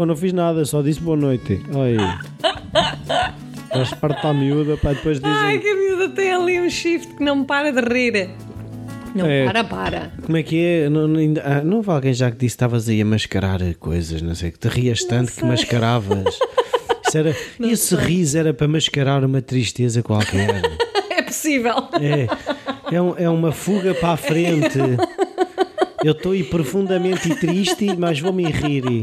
Eu não fiz nada, só disse boa noite. Oi. Eles partem a miúda para depois Ai, dizem. que a miúda tem ali um shift que não me para de rir. Não É. para, para. Como é que é? Não, não, ah, não houve alguém já que disse que estavas aí a mascarar coisas, não sei, que te rias tanto que mascaravas. Isso era, esse riso era para mascarar uma tristeza qualquer. É possível. É, é, um- é uma fuga para a frente. Eu estou aí profundamente triste, mas vou-me rir.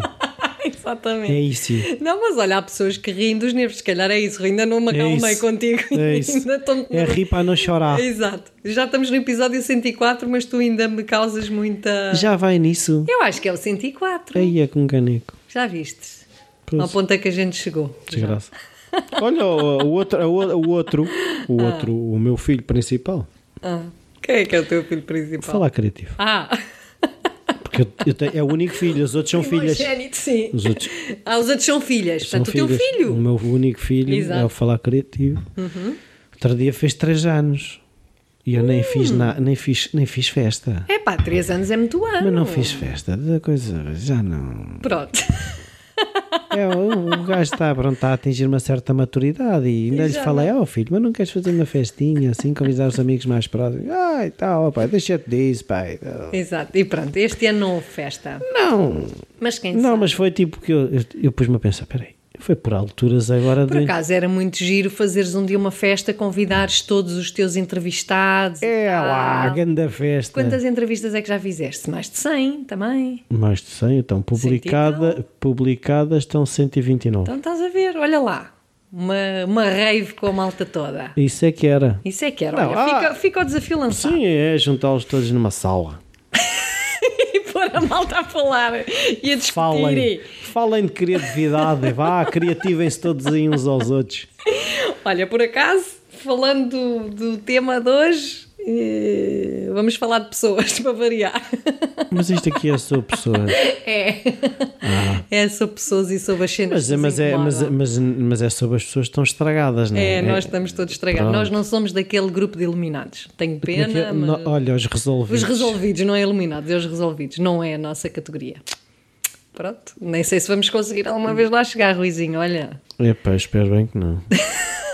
Exatamente. É isso. Não, mas olha, há pessoas que riem dos nervos, se calhar é isso, ainda não me É acalmei isso. contigo. É isso. Ainda estou- É rir para não chorar. Exato. Já estamos no episódio 104, mas tu ainda me causas muita. Já vai nisso? Eu acho que é o 104. Aí é com caneco. Já viste? Pois. Ao ponto é que a gente chegou. Desgraça. Olha, o, o outro, o outro, o Ah. outro, o meu filho principal. Ah, quem é que é o teu filho principal? Falar criativo. Ah, Porque eu, eu tenho- é o único filho, os outros são filhas. primogênito, sim. Os outros Ah, os outros são filhas. são Portanto, o teu filhas. filho. O meu único filho Exato. é o falar criativo. Outro dia fez três anos. E eu nem fiz Hum. na, nem fiz, nem fiz festa. É pá, 3 anos é muito ano. Mas não fiz festa. Da coisa, já não. Pronto. É, o, o gajo está pronto, está a atingir uma certa maturidade e ainda lhe falei, ó filho, mas não queres fazer uma festinha assim, convidar os amigos mais próximos? Ai, tal, pai, deixa-te disso, pai. Exato. E pronto, este ano não houve festa. Não, Mas quem não, sabe? mas foi tipo que eu, eu, eu pus-me a pensar, peraí, foi por alturas agora Por de... acaso era muito giro fazeres um dia uma festa, convidares todos os teus entrevistados. É lá, grande festa. Quantas entrevistas é que já fizeste? Mais de 100 também. Mais de 100, então, publicada, publicadas estão 129. Então estás a ver, olha lá. Uma, uma rave com a malta toda. Isso é que era. Isso é que era. Não, Olha, ah, fica, fica o desafio lançado. Sim, é juntá-los todos numa sala. Pôr a malta a falar e a discutir. Falem, falem de criatividade, vá, criativem-se todos aí uns aos outros. Olha, por acaso, falando do, do tema de hoje, eh, vamos falar de pessoas para variar. Mas isto aqui é sobre pessoas. É. É sobre pessoas e sobre as cenas Mas, que é- mas, é, mas, incomodam. mas, mas é sobre as pessoas que estão estragadas, não é? É, nós estamos todos estragados. Pronto. Nós não somos daquele grupo de iluminados. Tenho é pena, é? mas... Olha, os resolvidos. Os resolvidos, não é iluminados, é os resolvidos. Não é a nossa categoria. Pronto. Nem sei se vamos conseguir alguma vez lá chegar, Ruizinho. Olha. Epá, espero bem que não.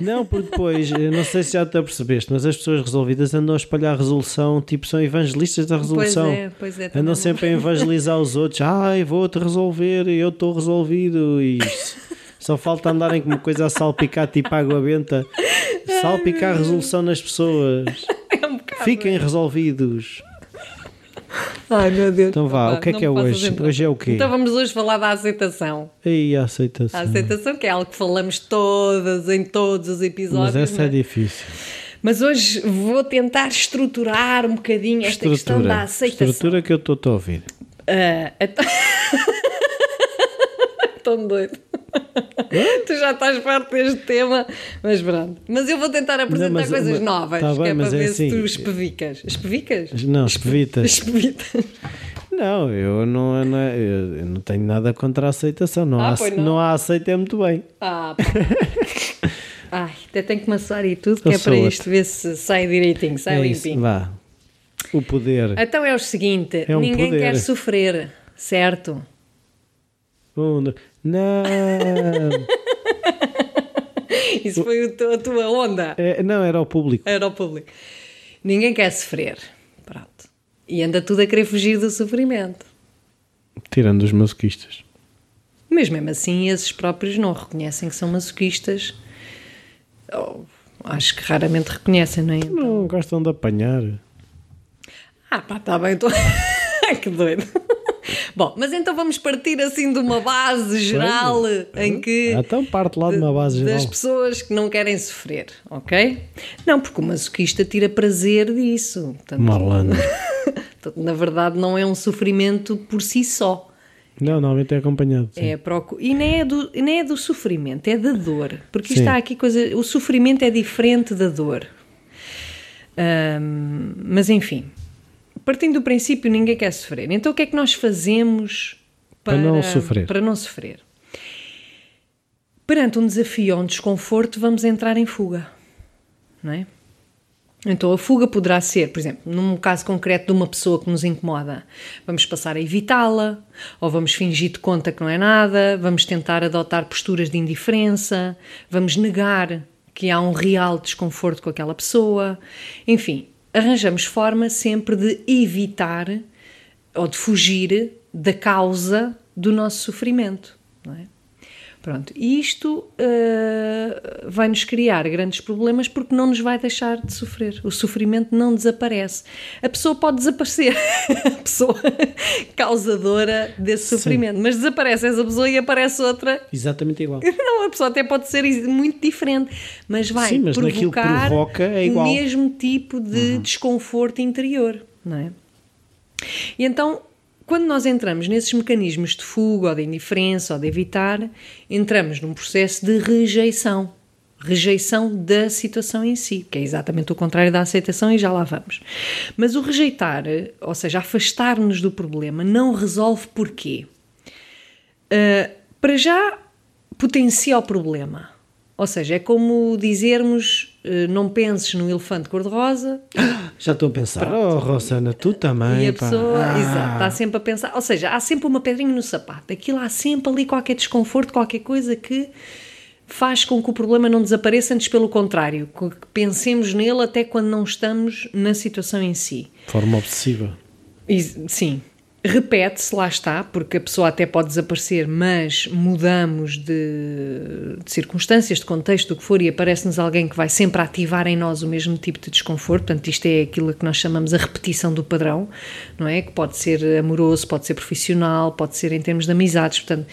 Não, porque depois, não sei se já te apercebeste, mas as pessoas resolvidas andam a espalhar resolução, tipo, são evangelistas da resolução. Pois é, pois é. Andam sempre a evangelizar os outros. Ai, vou-te resolver, eu estou resolvido. E só falta andarem com uma coisa a salpicar, tipo água benta. Salpicar resolução nas pessoas. É um bocado. Fiquem resolvidos. Ai, meu Deus. Então vá, Opa, o que é que é hoje? entrar. Hoje é o quê? Então vamos hoje falar da aceitação. Aí a aceitação. A aceitação, que é algo que falamos todas, em todos os episódios. Mas essa é é? difícil. Mas hoje vou tentar estruturar um bocadinho esta questão da Estrutura. aceitação. Estrutura que eu estou a ouvir. Ah, então... Tão doido. tu já estás perto deste tema, mas pronto. Mas eu vou tentar apresentar mas- coisas mas- novas, tá que bem, é para é ver assim. se tu espevicas. Espevicas? Não, espevitas. Espevitas. Não, eu não, eu não, eu não tenho nada contra a aceitação. Não, Ah, há, não. não. há aceita é muito bem. Ah, pá. Ai, até tenho que maçar e tudo, que Eu é para isto ver se sai direitinho, sai é isso, limpinho. vá. O poder. Então é o seguinte: É um ninguém poder. quer sofrer, certo? Um, Não, Isso foi a tua onda. É, não, era o público. Era o público. Ninguém quer sofrer. Pronto. E anda tudo a querer fugir do sofrimento. Tirando os masoquistas. Mas mesmo assim, esses próprios não reconhecem que são masoquistas. Ou, acho que raramente reconhecem, não é? Não gostam de apanhar. Ah, pá, está bem, estou. que doido. Bom, mas então vamos partir assim de uma base geral em que. Então parte lá de uma base geral. Das pessoas que não querem sofrer, ok? Não, porque o masoquista tira prazer disso. Portanto, Malandro. na verdade, não é um sofrimento por si só. Não, normalmente é acompanhado. sim. É procu... E nem é, do, nem é do sofrimento, é da dor. Porque Sim. há aqui coisa. O sofrimento é diferente da dor. Ahm, mas enfim, partindo do princípio, ninguém quer sofrer. Então o que é que nós fazemos Para não sofrer. Para não sofrer. Perante um desafio ou um desconforto, vamos entrar em fuga. Não é? Então a fuga poderá ser, por exemplo, num caso concreto de uma pessoa que nos incomoda, vamos passar a evitá-la, ou vamos fingir de conta que não é nada, vamos tentar adotar posturas de indiferença, vamos negar que há um real desconforto com aquela pessoa. Enfim, arranjamos forma sempre de evitar ou de fugir da causa do nosso sofrimento, não é? Pronto, e isto uh, vai-nos criar grandes problemas porque não nos vai deixar de sofrer. O sofrimento não desaparece. A pessoa pode desaparecer, a pessoa causadora desse sofrimento, Sim. mas desaparece essa pessoa e aparece outra. Exatamente igual. Não, a pessoa até pode ser muito diferente, mas vai Sim, mas provocar provoca é o mesmo tipo de uhum. desconforto interior, não é? E então quando nós entramos nesses mecanismos de fuga ou de indiferença ou de evitar, entramos num processo de rejeição. Rejeição da situação em si, que é exatamente o contrário da aceitação e já lá vamos. Mas o rejeitar, ou seja, afastar-nos do problema, não resolve porquê. Uh, para já, potencia o problema. Ou seja, é como dizermos: não penses no elefante cor-de-rosa, já estou a pensar, Pronto. oh Rosana, tu também. E a pessoa, ah. exato, está sempre a pensar. Ou seja, há sempre uma pedrinha no sapato. Aquilo há sempre ali qualquer desconforto, qualquer coisa que faz com que o problema não desapareça, antes pelo contrário, que pensemos nele até quando não estamos na situação em si. Forma obsessiva. E, sim, repete-se, lá está, porque a pessoa até pode desaparecer, mas mudamos de, de circunstâncias, de contexto, do que for, e aparece-nos alguém que vai sempre ativar em nós o mesmo tipo de desconforto. Portanto, isto é aquilo que nós chamamos a repetição do padrão, não é? Que pode ser amoroso, pode ser profissional, pode ser em termos de amizades. Portanto,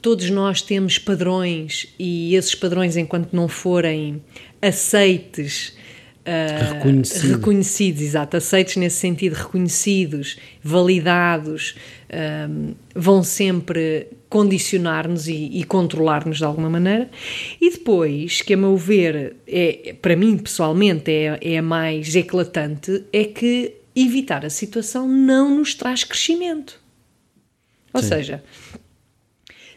todos nós temos padrões e esses padrões, enquanto não forem aceites Uh, reconhecidos. reconhecidos, exato, aceitos nesse sentido, reconhecidos, validados, um, vão sempre condicionar-nos e, e controlar-nos de alguma maneira. E depois, que a meu ver, é, para mim pessoalmente é, é a mais eclatante, é que evitar a situação não nos traz crescimento. Ou Sim. seja,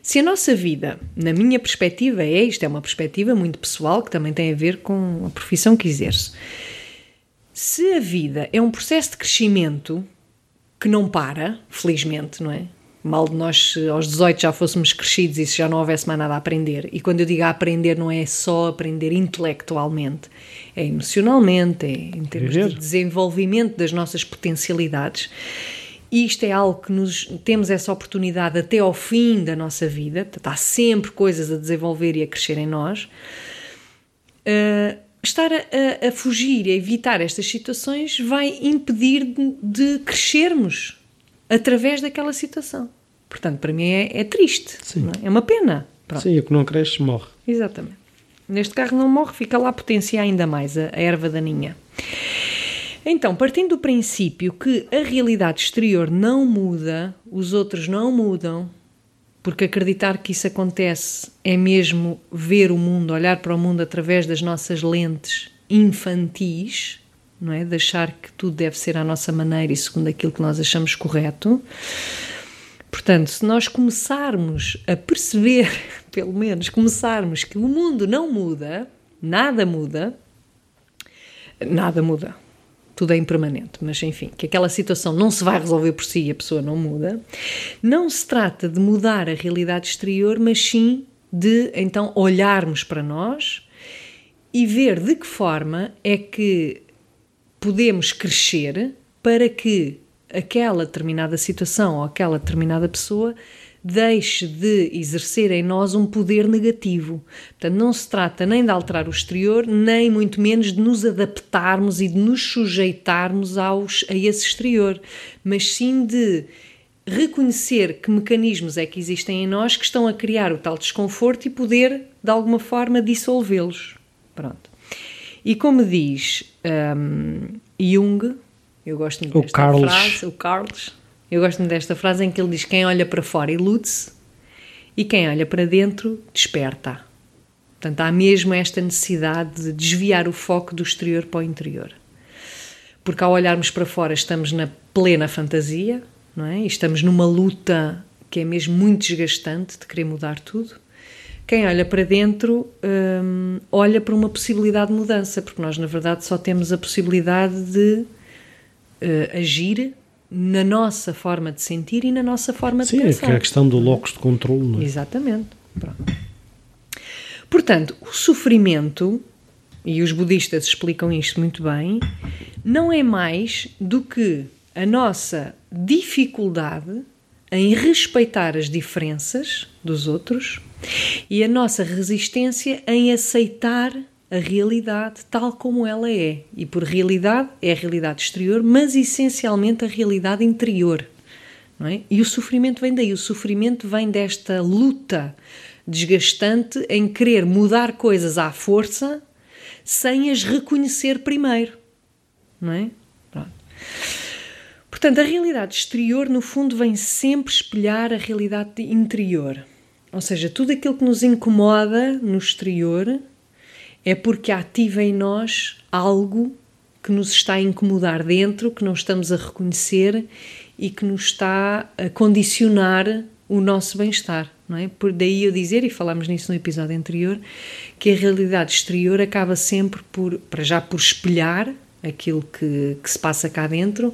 se a nossa vida, na minha perspectiva, é isto, é uma perspectiva muito pessoal que também tem a ver com a profissão que exerço. Se a vida é um processo de crescimento que não para, felizmente, não é? Mal de nós aos 18 já fôssemos crescidos e se já não houvesse mais nada a aprender. E quando eu digo a aprender, não é só aprender intelectualmente, é emocionalmente, é em termos Viver. de desenvolvimento das nossas potencialidades. E isto é algo que nos temos essa oportunidade até ao fim da nossa vida, há sempre coisas a desenvolver e a crescer em nós. Uh, estar a, a, fugir, a evitar estas situações vai impedir de, de crescermos através daquela situação. Portanto, para mim é, é triste, é? é? uma pena. Pronto. Sim, o que não cresce morre. Exatamente. Neste carro não morre, fica lá a potenciar ainda mais a, a erva daninha. Então, partindo do princípio que a realidade exterior não muda, os outros não mudam, porque acreditar que isso acontece é mesmo ver o mundo, olhar para o mundo através das nossas lentes infantis, não é? De achar que tudo deve ser à nossa maneira e segundo aquilo que nós achamos correto. Portanto, se nós começarmos a perceber, pelo menos começarmos que o mundo não muda, nada muda, nada muda tudo é impermanente, mas enfim, que aquela situação não se vai resolver por si e a pessoa não muda. Não se trata de mudar a realidade exterior, mas sim de então olharmos para nós e ver de que forma é que podemos crescer para que aquela determinada situação ou aquela determinada pessoa deixe de exercer em nós um poder negativo. Portanto, não se trata nem de alterar o exterior, nem muito menos de nos adaptarmos e de nos sujeitarmos aos, a esse exterior, mas sim de reconhecer que mecanismos é que existem em nós que estão a criar o tal desconforto e poder, de alguma forma, dissolvê-los. Pronto. E como diz um, Jung, eu gosto muito desta Carlos. frase, o Carlos, eu gosto desta frase em que ele diz: Quem olha para fora ilude-se e quem olha para dentro desperta. Portanto, há mesmo esta necessidade de desviar o foco do exterior para o interior. Porque ao olharmos para fora estamos na plena fantasia, não é? E estamos numa luta que é mesmo muito desgastante de querer mudar tudo. Quem olha para dentro hum, olha para uma possibilidade de mudança, porque nós, na verdade, só temos a possibilidade de uh, agir na nossa forma de sentir e na nossa forma Sim, de pensar. Sim, é a questão do locus de controle, não é? Exatamente. Pronto. Portanto, o sofrimento, e os budistas explicam isto muito bem, não é mais do que a nossa dificuldade em respeitar as diferenças dos outros e a nossa resistência em aceitar a realidade tal como ela é. E por realidade é a realidade exterior, mas essencialmente a realidade interior. É? E o sofrimento vem daí. O sofrimento vem desta luta desgastante em querer mudar coisas à força sem as reconhecer primeiro. Não é? Portanto, a realidade exterior, no fundo, vem sempre espelhar a realidade interior. Ou seja, tudo aquilo que nos incomoda no exterior é porque ativa em nós algo que nos está a incomodar dentro, que não estamos a reconhecer e que nos está a condicionar o nosso bem-estar, não é? Por daí eu dizer, e falámos nisso no episódio anterior, que a realidade exterior acaba sempre por, para já por espelhar aquilo que, que se passa cá dentro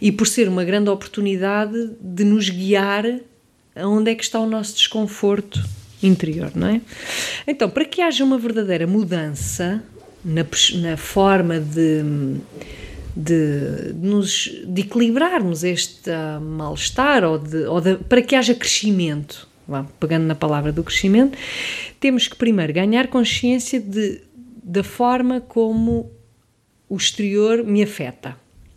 e por ser uma grande oportunidade de nos guiar aonde é que está o nosso desconforto interior, não é? Então, para que haja uma verdadeira mudança na, na forma de, de, de, nos, de equilibrarmos este mal-estar ou, de, ou de, para que haja crescimento, pegando na palavra do crescimento, temos que primeiro ganhar consciência de, da forma como o exterior me afeta.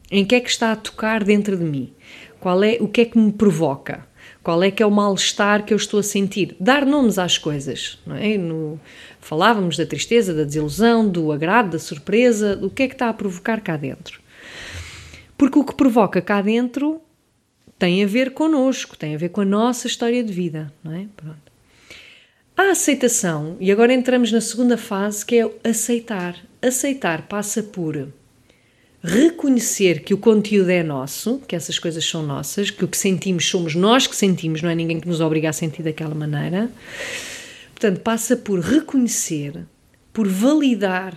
Em que é que está a tocar dentro de mim? Qual é, o que é que me provoca? Qual é que é o mal-estar que eu estou a sentir? Dar nomes às coisas, não é? No, falávamos da tristeza, da desilusão, do agrado, da surpresa, do que é que está a provocar cá dentro. Porque o que provoca cá dentro tem a ver connosco, tem a ver com a nossa história de vida, não é? Pronto. A aceitação, e agora entramos na segunda fase que é aceitar. Aceitar passa por reconhecer que o conteúdo é nosso, que essas coisas são nossas, que o que sentimos somos nós que sentimos, não é ninguém que nos obriga a sentir daquela maneira. Portanto, passa por reconhecer, por validar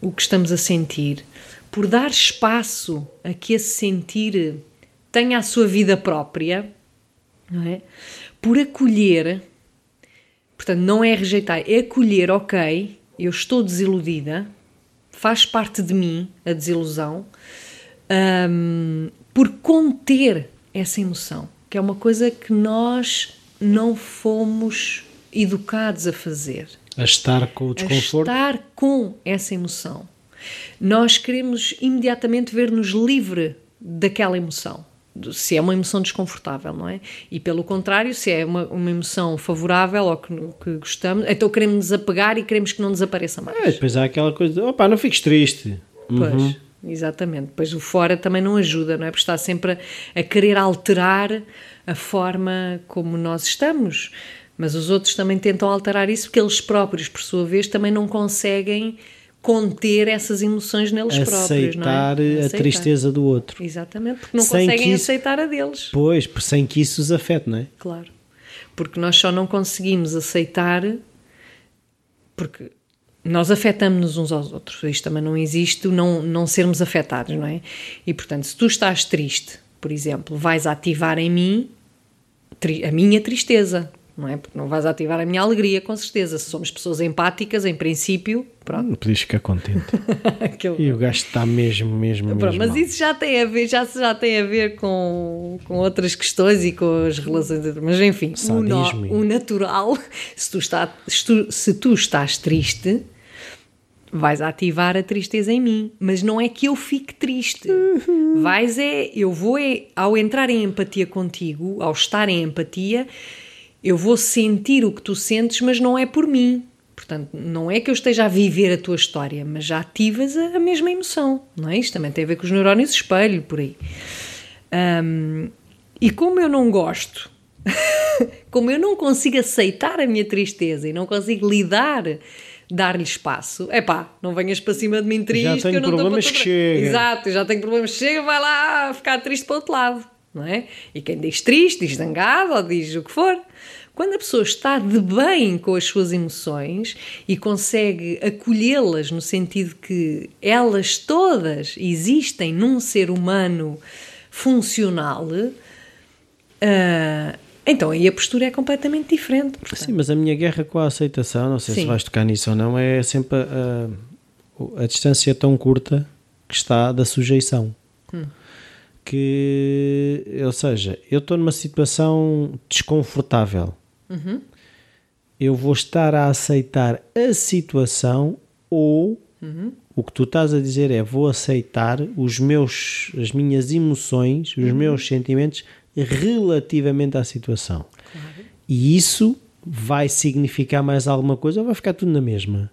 o que estamos a sentir, por dar espaço a que esse sentir tenha a sua vida própria, não é? Por acolher, portanto, não é rejeitar, é acolher, ok, eu estou desiludida, faz parte de mim a desilusão, um, por conter essa emoção, que é uma coisa que nós não fomos educados a fazer. A estar com o desconforto. A estar com essa emoção. Nós queremos imediatamente ver-nos livre daquela emoção se é uma emoção desconfortável, não é? E pelo contrário, se é uma, uma emoção favorável ou que, que gostamos, então queremos nos apegar e queremos que não desapareça mais. É, depois há aquela coisa, de, opa, não fiques triste. Pois, uhum. exatamente. Depois o fora também não ajuda, não é? Porque está sempre a, a querer alterar a forma como nós estamos. Mas os outros também tentam alterar isso porque eles próprios, por sua vez, também não conseguem conter essas emoções neles aceitar próprios, não é? Aceitar a tristeza do outro. Exatamente, porque não sem conseguem isso, aceitar a deles. Pois, sem que isso os afete, não é? Claro. Porque nós só não conseguimos aceitar porque nós afetamos-nos uns aos outros. Isto também não existe, não, não sermos afetados, não é? E portanto, se tu estás triste, por exemplo, vais ativar em mim a minha tristeza não é? Porque não vais ativar a minha alegria, com certeza. Se somos pessoas empáticas, em princípio, pronto. Não podias ficar contente. e o gajo está mesmo, mesmo, pronto, mesmo Mas mal. isso já tem a ver, já, já tem a ver com, com outras questões e com as relações. Mas enfim, o, no, o, natural, se tu, está, se, tu, se tu estás triste, vais ativar a tristeza em mim, mas não é que eu fique triste. Uhum. Vais é, eu vou é, ao entrar em empatia contigo, ao estar em empatia, eu vou sentir o que tu sentes, mas não é por mim. Portanto, não é que eu esteja a viver a tua história, mas já ativas a, a mesma emoção, não é? Isto também tem a ver com os neurónios espelho, por aí. Um, e como eu não gosto, como eu não consigo aceitar a minha tristeza e não consigo lidar, dar-lhe espaço, é pá, não venhas para cima de mim triste. Já tenho que eu não problemas que chega. Exato, já tenho problemas que chega, vai lá ficar triste para o outro lado. Não é? E quem diz triste, diz zangado ou diz o que for. Quando a pessoa está de bem com as suas emoções e consegue acolhê-las no sentido que elas todas existem num ser humano funcional, uh, então aí a postura é completamente diferente. Portanto. Sim, mas a minha guerra com a aceitação, não sei Sim. se vais tocar nisso ou não, é sempre a, a, a distância tão curta que está da sujeição. Hum. Que, ou seja, eu estou numa situação desconfortável. Uhum. Eu vou estar a aceitar a situação ou uhum. o que tu estás a dizer é vou aceitar os meus, as minhas emoções, os uhum. meus sentimentos relativamente à situação. Claro. E isso vai significar mais alguma coisa ou vai ficar tudo na mesma?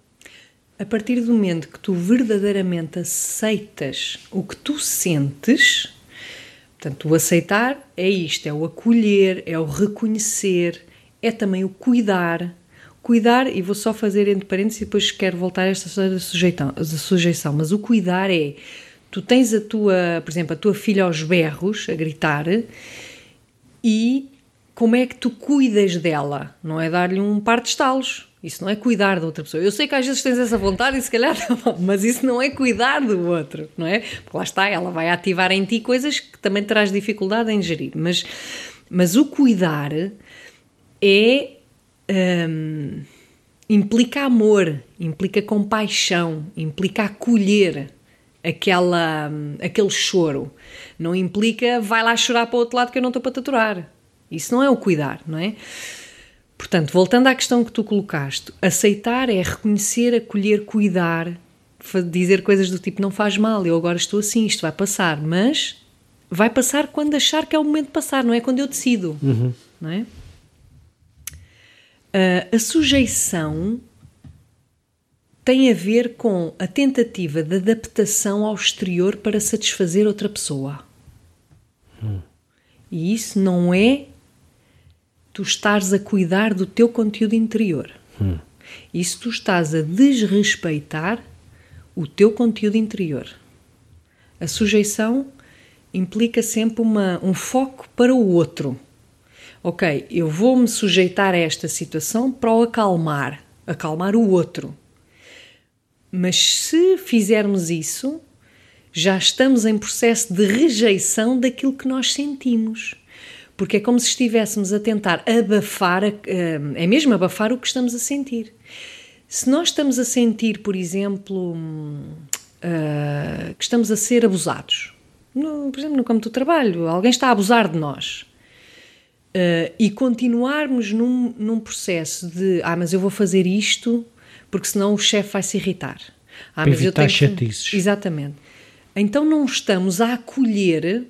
A partir do momento que tu verdadeiramente aceitas o que tu sentes, portanto, o aceitar é isto, é o acolher, é o reconhecer, é também o cuidar. Cuidar, e vou só fazer entre parênteses e depois quero voltar a esta história da sujeição, sujeição, mas o cuidar é, tu tens a tua, por exemplo, a tua filha aos berros, a gritar, e como é que tu cuidas dela? Não é dar-lhe um par de estalos. Isso não é cuidar da outra pessoa. Eu sei que às vezes tens essa vontade e se calhar mas isso não é cuidar do outro, não é? Porque lá está, ela vai ativar em ti coisas que também terás dificuldade em gerir. Mas, mas o cuidar é. Hum, implica amor, implica compaixão, implica acolher aquela, aquele choro. Não implica vai lá chorar para o outro lado que eu não estou para tatuar. Isso não é o cuidar, não é? Portanto, voltando à questão que tu colocaste, aceitar é reconhecer, acolher, cuidar, dizer coisas do tipo não faz mal, eu agora estou assim, isto vai passar, mas vai passar quando achar que é o momento de passar, não é quando eu decido, uhum. não é? Uh, a sujeição tem a ver com a tentativa de adaptação ao exterior para satisfazer outra pessoa. Hum. E isso não é tu estares a cuidar do teu conteúdo interior. Hum. Isso tu estás a desrespeitar o teu conteúdo interior. A sujeição implica sempre uma, um foco para o outro. Ok, eu vou me sujeitar a esta situação para o acalmar, acalmar o outro. Mas se fizermos isso, já estamos em processo de rejeição daquilo que nós sentimos. Porque é como se estivéssemos a tentar abafar, é mesmo abafar o que estamos a sentir. Se nós estamos a sentir, por exemplo, que estamos a ser abusados, por exemplo, no campo do trabalho, alguém está a abusar de nós. e continuarmos num, num processo de ah, mas eu vou fazer isto porque senão o chefe vai se irritar. Ah, mas eu tenho chatices. Exatamente. Então não estamos a acolher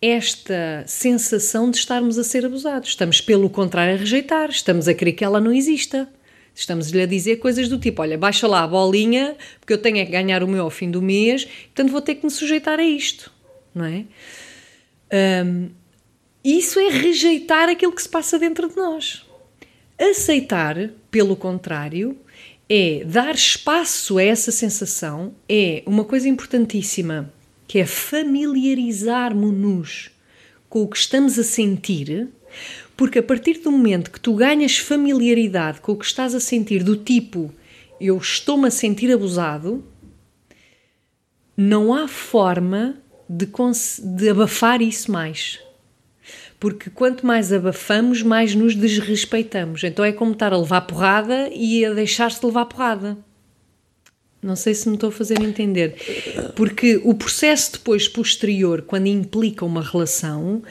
esta sensação de estarmos a ser abusados. Estamos, pelo contrário, a rejeitar. Estamos a querer que ela não exista. Estamos-lhe a dizer coisas do tipo: olha, baixa lá a bolinha, porque eu tenho é que ganhar o meu ao fim do mês, portanto vou ter que me sujeitar a isto. Não é? Um, isso é rejeitar aquilo que se passa dentro de nós. Aceitar, pelo contrário, é dar espaço a essa sensação, é uma coisa importantíssima, que é familiarizarmos-nos com o que estamos a sentir, porque a partir do momento que tu ganhas familiaridade com o que estás a sentir, do tipo eu estou-me a sentir abusado, não há forma de, de abafar isso mais porque quanto mais abafamos, mais nos desrespeitamos. Então é como estar a levar porrada e a deixar-se de levar porrada. Não sei se me estou a fazer entender. Porque o processo depois posterior, quando implica uma relação,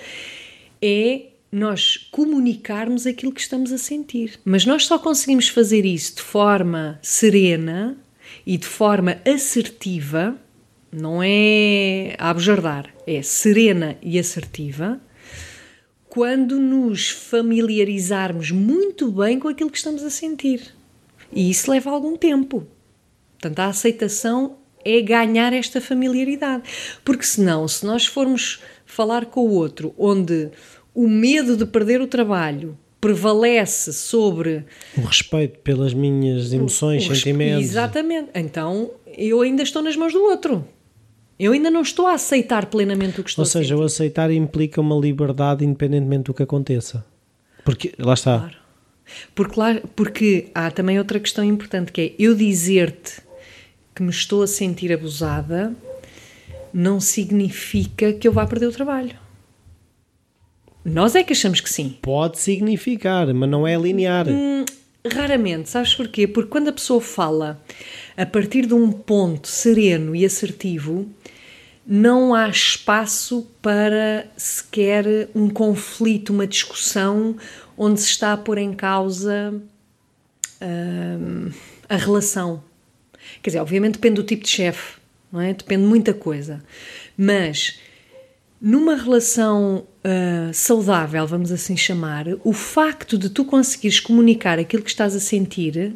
é nós comunicarmos aquilo que estamos a sentir. Mas nós só conseguimos fazer isso de forma serena e de forma assertiva, não é abjardar, é serena e assertiva, quando nos familiarizarmos muito bem com aquilo que estamos a sentir. E isso leva algum tempo. Portanto, a aceitação é ganhar esta familiaridade. Porque senão, se nós formos falar com o outro, onde o medo de perder o trabalho prevalece sobre o respeito pelas minhas emoções, o, o sentimentos. Exatamente. Então, eu ainda estou nas mãos do outro. Eu ainda não estou a aceitar plenamente o que estou Ou seja, o aceitar implica uma liberdade independentemente do que aconteça. Porque, lá está. Claro. Porque, lá, porque há também outra questão importante que é eu dizer-te que me estou a sentir abusada não significa que eu vá perder o trabalho. Nós é que achamos que sim. Pode significar, mas não é linear. Hum, raramente, sabes porquê? Porque quando a pessoa fala a partir de um ponto sereno e assertivo, não há espaço para sequer um conflito, uma discussão onde se está a pôr em causa hum, a relação. Quer dizer, obviamente depende do tipo de chefe, não é? Depende de muita coisa. Mas numa relação uh, saudável, vamos assim chamar, o facto de tu conseguires comunicar aquilo que estás a sentir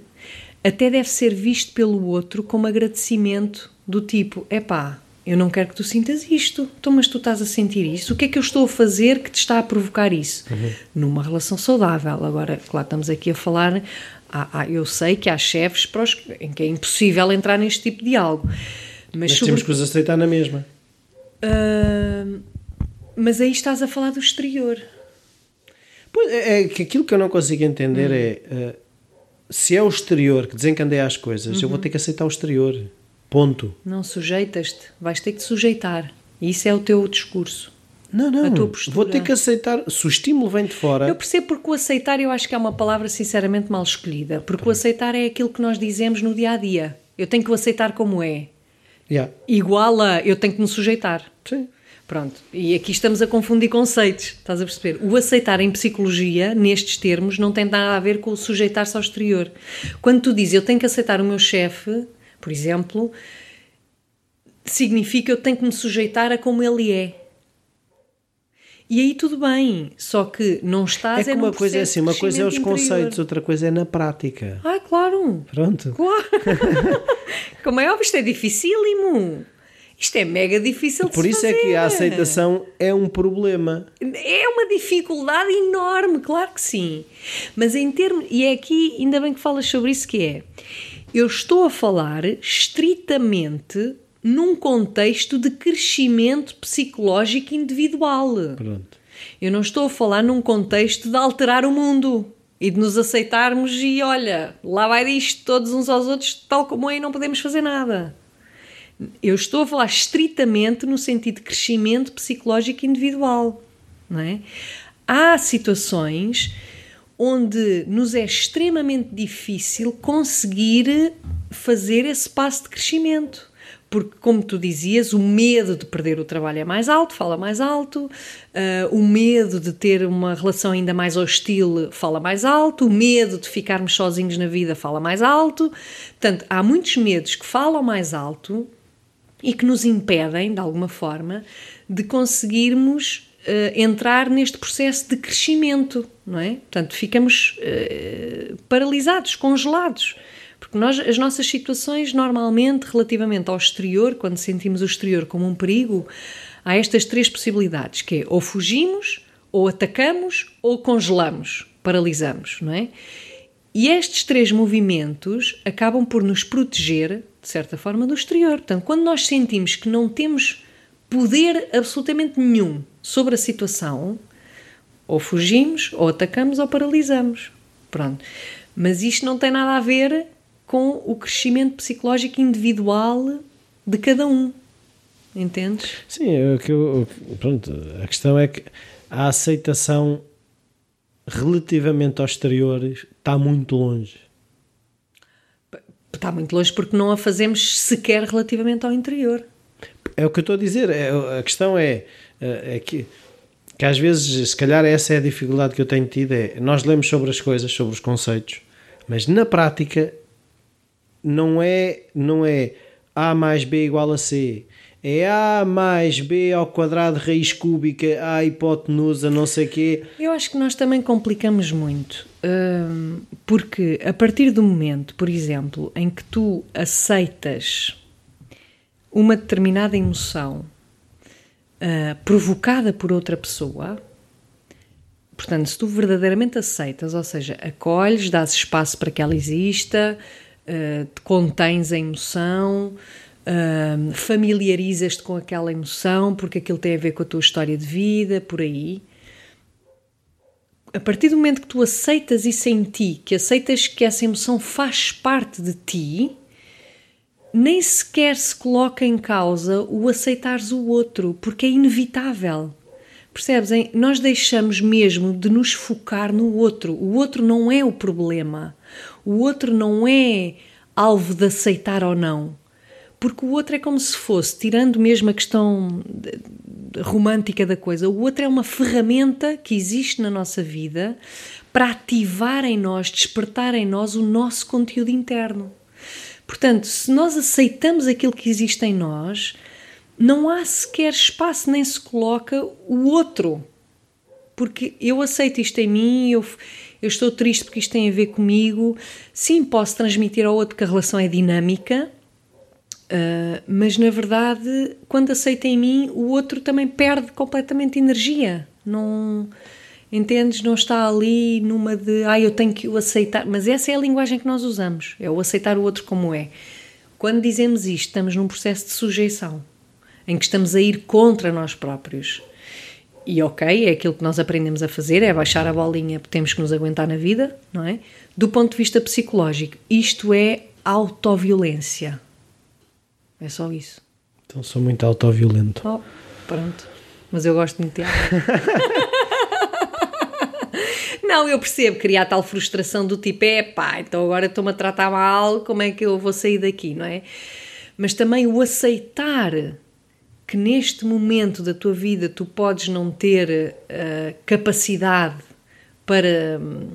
até deve ser visto pelo outro como agradecimento do tipo, epá, eu não quero que tu sintas isto, então, mas tu estás a sentir isso, o que é que eu estou a fazer que te está a provocar isso? Uhum. Numa relação saudável. Agora, claro, estamos aqui a falar, há, há, eu sei que há chefes os, em que é impossível entrar neste tipo de diálogo. Mas, mas sobre... temos que os aceitar na mesma. Uh, mas aí estás a falar do exterior. Pois, é, é que aquilo que eu não consigo entender é uh, se é o exterior que desencandeia as coisas, uhum. eu vou uhum. ter que aceitar o exterior. Ponto. Não sujeitas-te, vais ter que te sujeitar. Isso é o teu discurso. Não, não. Vou ter que aceitar. Se o estímulo vem de fora. Eu percebo porque o aceitar eu acho que é uma palavra sinceramente mal escolhida. Porque o aceitar é aquilo que nós dizemos no dia a dia. Eu tenho que o aceitar como é. Yeah. Igual a eu tenho que me sujeitar. Sim. Pronto. E aqui estamos a confundir conceitos. Estás a perceber? O aceitar em psicologia, nestes termos, não tem nada a ver com o sujeitar-se ao exterior. Quando tu dizes eu tenho que aceitar o meu chefe por exemplo, significa eu tenho que me sujeitar a como ele é. E aí tudo bem, só que não estás é que uma coisa é assim, uma coisa é os interior. conceitos, outra coisa é na prática. Ah, claro. Pronto. Claro. Como é óbvio, isto é dificílimo. Isto é mega difícil de Por isso fazer. é que a aceitação é um problema. É uma dificuldade enorme, claro que sim. Mas em termos. E é aqui, ainda bem que falas sobre isso, que é. Eu estou a falar estritamente num contexto de crescimento psicológico individual. Pronto. Eu não estou a falar num contexto de alterar o mundo e de nos aceitarmos e olha, lá vai disto todos uns aos outros, tal como é, e não podemos fazer nada. Eu estou a falar estritamente no sentido de crescimento psicológico individual. Não é? Há situações onde nos é extremamente difícil conseguir fazer esse passo de crescimento. Porque, como tu dizias, o medo de perder o trabalho é mais alto, fala mais alto, uh, o medo de ter uma relação ainda mais hostil fala mais alto, o medo de ficarmos sozinhos na vida fala mais alto. Portanto, há muitos medos que falam mais alto e que nos impedem, de alguma forma, de conseguirmos uh, entrar neste processo de crescimento, não é? Portanto, ficamos uh, paralisados, congelados. Porque nós, as nossas situações, normalmente, relativamente ao exterior, quando sentimos o exterior como um perigo, há estas três possibilidades, que é ou fugimos, ou atacamos, ou congelamos, paralisamos, não é? E estes três movimentos acabam por nos proteger, de certa forma, do exterior. Portanto, quando nós sentimos que não temos poder absolutamente nenhum sobre a situação, ou fugimos, ou atacamos, ou paralisamos. Pronto. Mas isto não tem nada a ver com o crescimento psicológico individual de cada um. Entendes? Sim, é o que eu, pronto, a questão é que a aceitação relativamente ao exterior está muito longe. Está muito longe porque não a fazemos sequer relativamente ao interior. É o que eu estou a dizer. É, a questão é, é, é que, que às vezes, se calhar, essa é a dificuldade que eu tenho tido. É, nós lemos sobre as coisas, sobre os conceitos, mas na prática não é, não é A mais B igual a C. É A mais B ao quadrado raiz cúbica, A hipotenusa, não sei quê. Eu acho que nós também complicamos muito. Hum, porque a partir do momento, por exemplo, em que tu aceitas uma determinada emoção uh, provocada por outra pessoa, portanto, se tu verdadeiramente aceitas, ou seja, acolhes, dás espaço para que ela exista, uh, te contens a emoção, uh, familiarizas-te com aquela emoção porque aquilo tem a ver com a tua história de vida, por aí. A partir do momento que tu aceitas isso em ti, que aceitas que essa emoção faz parte de ti, nem sequer se coloca em causa o aceitares o outro, porque é inevitável. Percebes? Hein? Nós deixamos mesmo de nos focar no outro. O outro não é o problema. O outro não é alvo de aceitar ou não. Porque o outro é como se fosse, tirando mesmo a questão romântica da coisa, o outro é uma ferramenta que existe na nossa vida para ativar em nós, despertar em nós o nosso conteúdo interno. Portanto, se nós aceitamos aquilo que existe em nós, não há sequer espaço nem se coloca o outro. Porque eu aceito isto em mim, eu, eu estou triste porque isto tem a ver comigo. Sim, posso transmitir ao outro que a relação é dinâmica, uh, mas na verdade, quando aceito em mim, o outro também perde completamente energia. Não. Entendes? Não está ali numa de ah, eu tenho que o aceitar. Mas essa é a linguagem que nós usamos, é o aceitar o outro como é. Quando dizemos isto, estamos num processo de sujeição em que estamos a ir contra nós próprios. E ok, é aquilo que nós aprendemos a fazer, é baixar a bolinha, porque temos que nos aguentar na vida, não é? Do ponto de vista psicológico, isto é autoviolência. É só isso. Então sou muito autoviolento. Oh, pronto. Mas eu gosto muito de. Não, eu percebo criar tal frustração do tipo, é pá, então agora estou-me a tratar mal, como é que eu vou sair daqui, não é? Mas também o aceitar que neste momento da tua vida tu podes não ter uh, capacidade para um,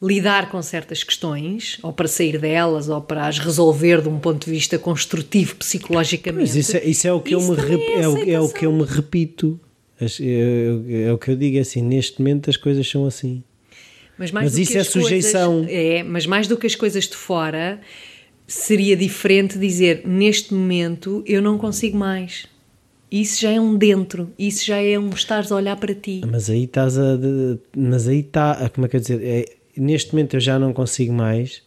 lidar com certas questões, ou para sair delas, ou para as resolver de um ponto de vista construtivo psicologicamente. Mas isso é, isso é o que eu me é, é, o, é, o, que eu me repito. É, é, é, o que eu digo assim, neste momento as coisas são assim. Mas, mas isso é sujeição. Coisas, é, mas mais do que as coisas de fora, seria diferente dizer neste momento eu não consigo mais. Isso já é um dentro, isso já é um estares a olhar para ti. Mas aí estás a. Mas aí está. Como é que eu dizer? É, neste momento eu já não consigo mais,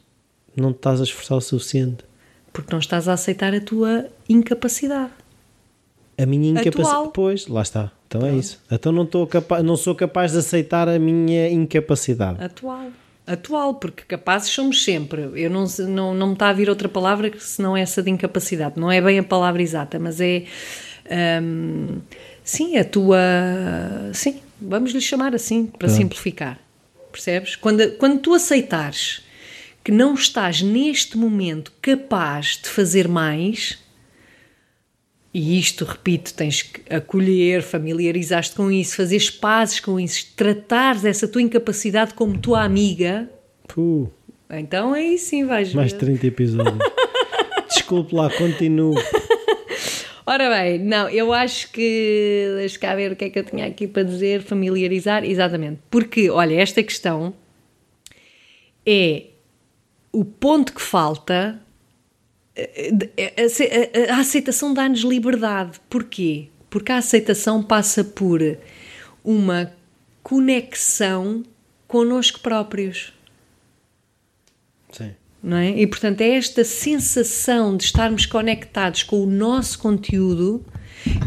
não te estás a esforçar o suficiente. Porque não estás a aceitar a tua incapacidade. A minha incapacidade. Pois, lá está. Então é isso. Então não, estou capaz, não sou capaz de aceitar a minha incapacidade. Atual. Atual, porque capazes somos sempre. Eu não, não, não me está a vir outra palavra que se não é essa de incapacidade. Não é bem a palavra exata, mas é um, sim, a tua. Sim, vamos lhe chamar assim, para simplificar. Percebes? Quando, quando tu aceitares que não estás neste momento capaz de fazer mais, e isto, repito, tens que acolher, familiarizar-te com isso, fazer pazes com isso, tratares essa tua incapacidade como tua amiga. Puh. Então aí sim vais Mais ver. 30 episódios. Desculpe lá, continuo. Ora bem, não, eu acho que. Deixa cá ver o que é que eu tinha aqui para dizer, familiarizar, exatamente. Porque, olha, esta questão é o ponto que falta. A aceitação dá-nos liberdade. Porquê? Porque a aceitação passa por uma conexão connosco próprios. Sim não é? E portanto é esta sensação de estarmos conectados com o nosso conteúdo,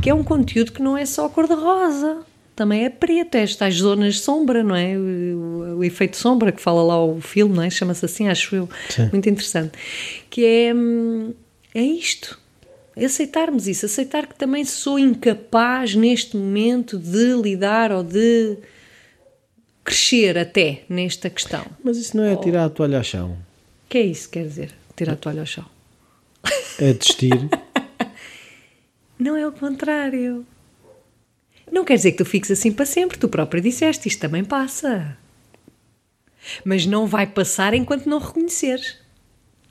que é um conteúdo que não é só cor-de-rosa, também é preto, é estas zonas de sombra, não é? O, o, efeito sombra que fala lá o filme, não é? Chama-se assim, acho eu. Sim. Muito interessante. Que é, é isto. Aceitarmos isso, aceitar que também sou incapaz neste momento de lidar ou de crescer até nesta questão. Mas isso não é tirar a toalha ao chão que é isso quer dizer? Tirar a toalha ao chão. É desistir? Não é o contrário. Não quer dizer que tu fiques assim para sempre. Tu próprio disseste, isto também passa. Mas não vai passar enquanto não reconheceres.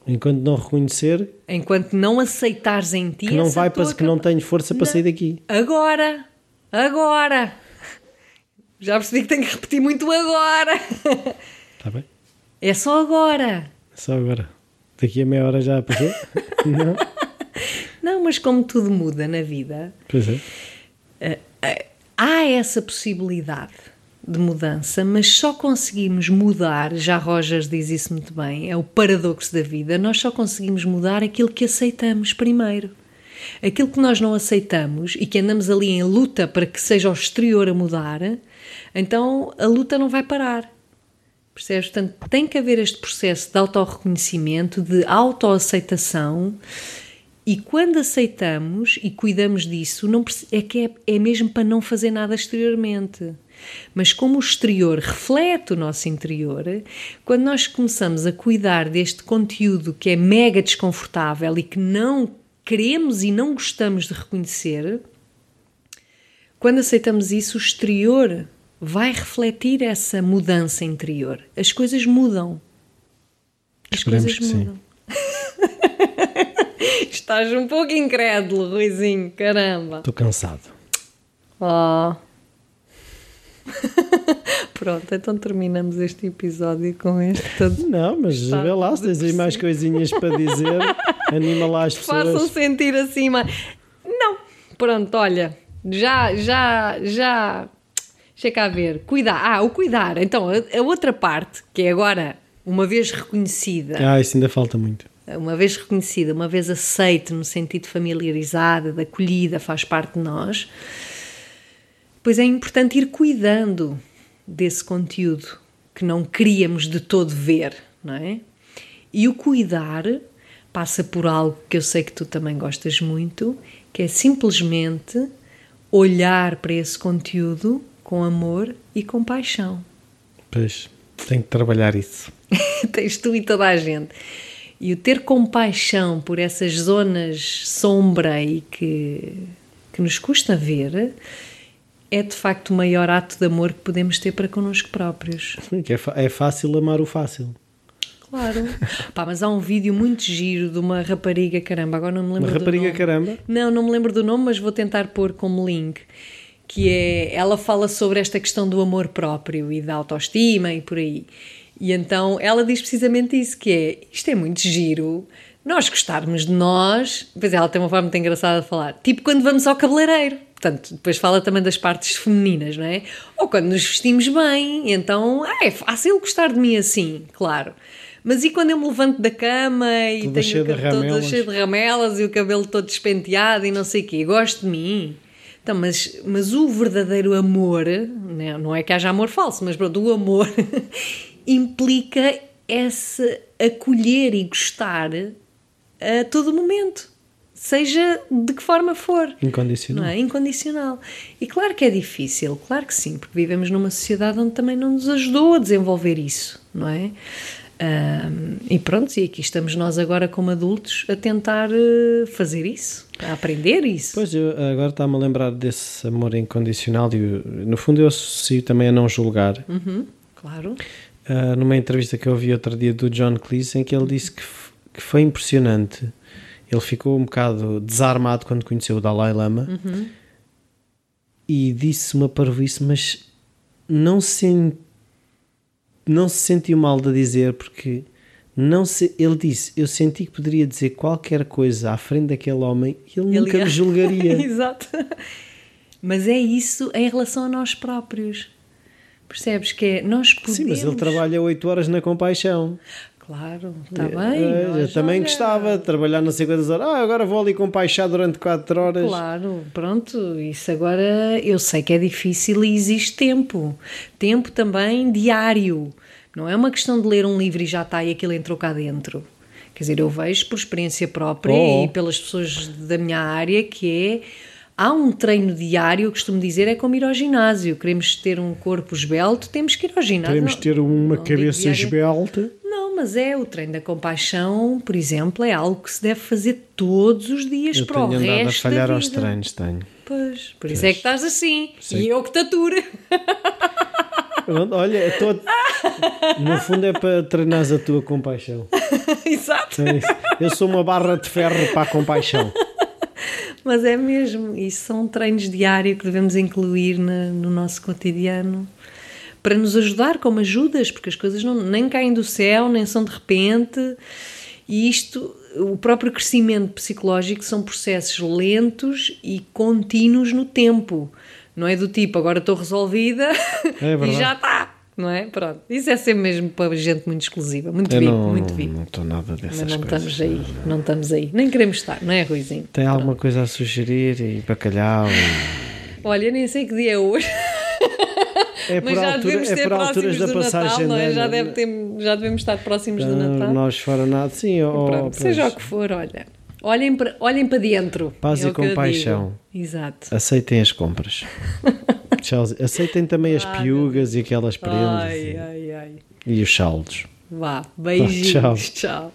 Enquanto não reconhecer. Enquanto não aceitares em ti. Que não vai para que não tenho força para sair daqui. Agora! Agora! Já percebi que tenho que repetir muito agora. Está bem? É só agora. Só agora. Daqui a meia hora já passou? Não? Não, mas como tudo muda na vida, pois é. Eh, eh, há essa possibilidade de mudança, mas só conseguimos mudar, já Rogers diz isso muito bem, é o paradoxo da vida, nós só conseguimos mudar aquilo que aceitamos primeiro. Aquilo que nós não aceitamos e que andamos ali em luta para que seja o exterior a mudar, então a luta não vai parar. Percebes? Portanto, tem que haver este processo de autorreconhecimento, de autoaceitação e quando aceitamos e cuidamos disso, não, é que é, é mesmo para não fazer nada exteriormente. Mas como o exterior reflete o nosso interior, quando nós começamos a cuidar deste conteúdo que é mega desconfortável e que não queremos e não gostamos de reconhecer, quando aceitamos isso, o exterior vai refletir essa mudança interior. As coisas mudam. As Esperemos coisas mudam. Estás um pouco incrédulo, Ruizinho, caramba. Estou cansado. Oh. Pronto, então terminamos este episódio com este todo. Não, mas vê lá, se tens aí mais coisinhas para dizer, anima lá as pessoas. Façam sentir assim, mas. Não, pronto, olha, já, já, já. Deixa cá ver. Cuidar. Ah, o cuidar. Então, a, a outra parte, que é agora, uma vez reconhecida. Ah, isso ainda falta muito uma vez reconhecida, uma vez aceite no sentido familiarizada, de acolhida, faz parte de nós, pois é importante ir cuidando desse conteúdo que não queríamos de todo ver, não é? E o cuidar passa por algo que eu sei que tu também gostas muito, que é simplesmente olhar para esse conteúdo com amor e compaixão. Pois, tenho que trabalhar isso. Tens tu e toda a gente. E o ter compaixão por essas zonas sombra e que, que nos custa ver é de facto o maior ato de amor que podemos ter para connosco próprios. É, é fácil amar o fácil. Claro. Pá, mas há um vídeo muito giro de uma rapariga, caramba, agora não me lembro uma do nome. rapariga, caramba? Não, não me lembro do nome, mas vou tentar pôr como link. Que é, ela fala sobre esta questão do amor próprio e da autoestima e por aí. E então ela diz precisamente isso, que é, isto é muito giro, nós gostarmos de nós, depois ela tem uma forma muito engraçada de falar, tipo quando vamos ao cabeleireiro, portanto, depois fala também das partes femininas, não é? Ou quando nos vestimos bem, então, ah, é fácil gostar de mim assim, claro. Mas e quando eu me levanto da cama e Tudo tenho o cabelo todo cheio de ramelas e o cabelo todo despenteado e não sei o quê, gosto de mim? Então, mas, mas o verdadeiro amor, né, não é que haja amor falso, mas pronto, o amor implica esse acolher e gostar a todo momento, seja de que forma for. Incondicional. É? Incondicional. E claro que é difícil, claro que sim, porque vivemos numa sociedade onde também não nos ajudou a desenvolver isso, não é? Um, e pronto, e aqui estamos nós agora como adultos a tentar uh, fazer isso, a aprender isso. Pois, eu agora está-me a lembrar desse amor incondicional e no fundo eu associo também a não julgar. Uhum, claro uh, numa entrevista que eu ouvi outro dia do John Cleese, em que ele disse que, que foi impressionante. Ele ficou um bocado desarmado quando conheceu o Dalai Lama uhum. e disse uma parvoíce, mas não se, não se sentiu mal de dizer porque não se, ele disse, eu senti que poderia dizer qualquer coisa à frente daquele homem e ele, ele nunca ia. me julgaria. Exato. Mas é isso em relação a nós próprios. Percebes que é, nós podemos... Sim, mas ele trabalha 8 horas na compaixão. Claro, está é, bem. É, eu também olha... gostava de trabalhar não sei quantas horas. Ah, agora vou ali compaixar durante 4 horas. Claro, pronto. Isso agora eu sei que é difícil e existe tempo. Tempo também diário. Não é uma questão de ler um livro e já está e aquilo entrou cá dentro. Quer dizer, eu vejo por experiência própria oh. e pelas pessoas da minha área que é Há um treino diário, eu costumo dizer, é como ir ao ginásio. Queremos ter um corpo esbelto, temos que ir ao ginásio. Queremos não, ter uma cabeça esbelta. Não, mas é o treino da compaixão, por exemplo, é algo que se deve fazer todos os dias eu para o resto da vida. a falhar aos treinos, tenho. Pois, por pois. isso é que estás assim. Sim. E eu que te aturo. Olha, é todo... no fundo é para treinares a tua compaixão. Exato. É eu sou uma barra de ferro para a compaixão. Mas é mesmo, isso são treinos diários que devemos incluir na, no nosso cotidiano para nos ajudar como ajudas, porque as coisas não, nem caem do céu, nem são de repente. E isto, o próprio crescimento psicológico são processos lentos e contínuos no tempo. Não é do tipo, agora estou resolvida é e já está. Não é? Pronto. Isso é sempre mesmo para gente muito exclusiva, muito eu VIP, não, muito VIP. Não estou nada dessas Mas não coisas. estamos aí, não estamos aí. Nem queremos estar, não é, Ruizinho? Tem Pronto. alguma coisa a sugerir e bacalhau? E... Olha, nem sei que dia é hoje. É por, já altura, é por alturas da passagem. Natal, não é? já, deve ter, já devemos estar próximos do Natal. Nós fora nada, sim. Ou, Pronto, seja o que for, olha. Olhem para, olhem para dentro. Paz é e compaixão. Exato. Aceitem as compras. Aceitem também as piugas e aquelas prendas. Ai, ai, ai. E os saldos. Vá, beijinhos. Tchau. Tchau.